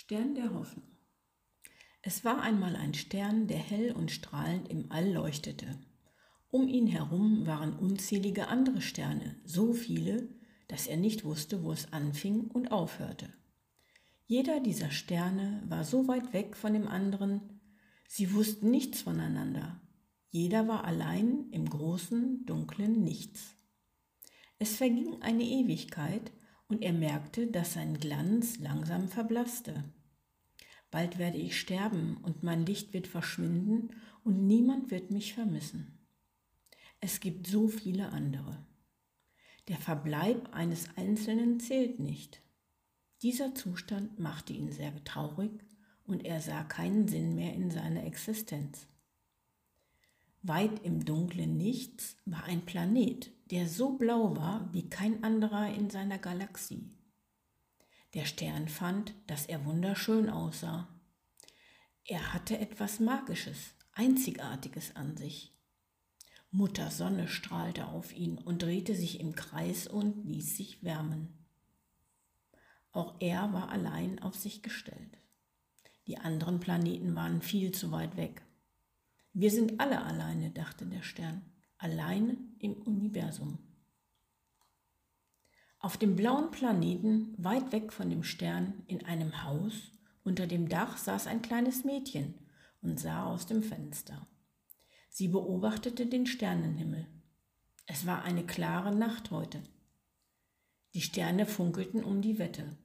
Stern der Hoffnung. Es war einmal ein Stern, der hell und strahlend im All leuchtete. Um ihn herum waren unzählige andere Sterne, so viele, dass er nicht wusste, wo es anfing und aufhörte. Jeder dieser Sterne war so weit weg von dem anderen, sie wussten nichts voneinander. Jeder war allein im großen, dunklen Nichts. Es verging eine Ewigkeit, und er merkte, dass sein Glanz langsam verblasste. Bald werde ich sterben und mein Licht wird verschwinden und niemand wird mich vermissen. Es gibt so viele andere. Der Verbleib eines Einzelnen zählt nicht. Dieser Zustand machte ihn sehr traurig und er sah keinen Sinn mehr in seiner Existenz. Weit im dunklen Nichts war ein Planet, der so blau war wie kein anderer in seiner Galaxie. Der Stern fand, dass er wunderschön aussah. Er hatte etwas Magisches, Einzigartiges an sich. Mutter Sonne strahlte auf ihn und drehte sich im Kreis und ließ sich wärmen. Auch er war allein auf sich gestellt. Die anderen Planeten waren viel zu weit weg. Wir sind alle alleine, dachte der Stern alleine im Universum. Auf dem blauen Planeten, weit weg von dem Stern, in einem Haus, unter dem Dach saß ein kleines Mädchen und sah aus dem Fenster. Sie beobachtete den Sternenhimmel. Es war eine klare Nacht heute. Die Sterne funkelten um die Wette.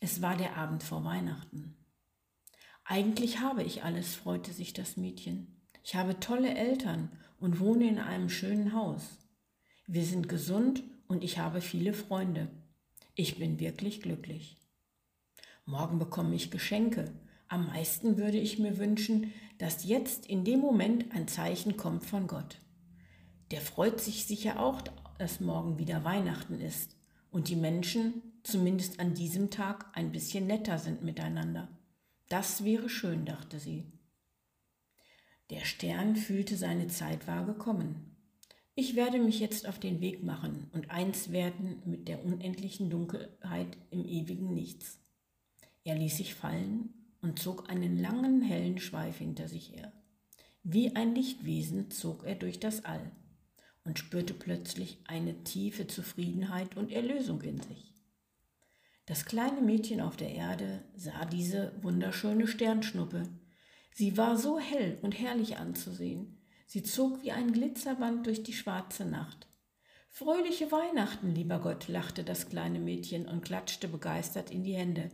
Es war der Abend vor Weihnachten. Eigentlich habe ich alles, freute sich das Mädchen. Ich habe tolle Eltern und wohne in einem schönen Haus. Wir sind gesund und ich habe viele Freunde. Ich bin wirklich glücklich. Morgen bekomme ich Geschenke. Am meisten würde ich mir wünschen, dass jetzt in dem Moment ein Zeichen kommt von Gott. Der freut sich sicher auch, dass morgen wieder Weihnachten ist und die Menschen, zumindest an diesem Tag, ein bisschen netter sind miteinander. Das wäre schön, dachte sie. Der Stern fühlte, seine Zeit war gekommen. Ich werde mich jetzt auf den Weg machen und eins werden mit der unendlichen Dunkelheit im ewigen Nichts. Er ließ sich fallen und zog einen langen, hellen Schweif hinter sich her. Wie ein Lichtwesen zog er durch das All und spürte plötzlich eine tiefe Zufriedenheit und Erlösung in sich. Das kleine Mädchen auf der Erde sah diese wunderschöne Sternschnuppe, Sie war so hell und herrlich anzusehen. Sie zog wie ein Glitzerband durch die schwarze Nacht. Fröhliche Weihnachten, lieber Gott, lachte das kleine Mädchen und klatschte begeistert in die Hände.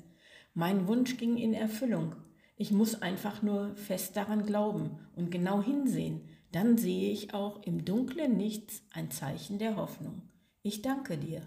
Mein Wunsch ging in Erfüllung. Ich muss einfach nur fest daran glauben und genau hinsehen. Dann sehe ich auch im dunklen Nichts ein Zeichen der Hoffnung. Ich danke dir.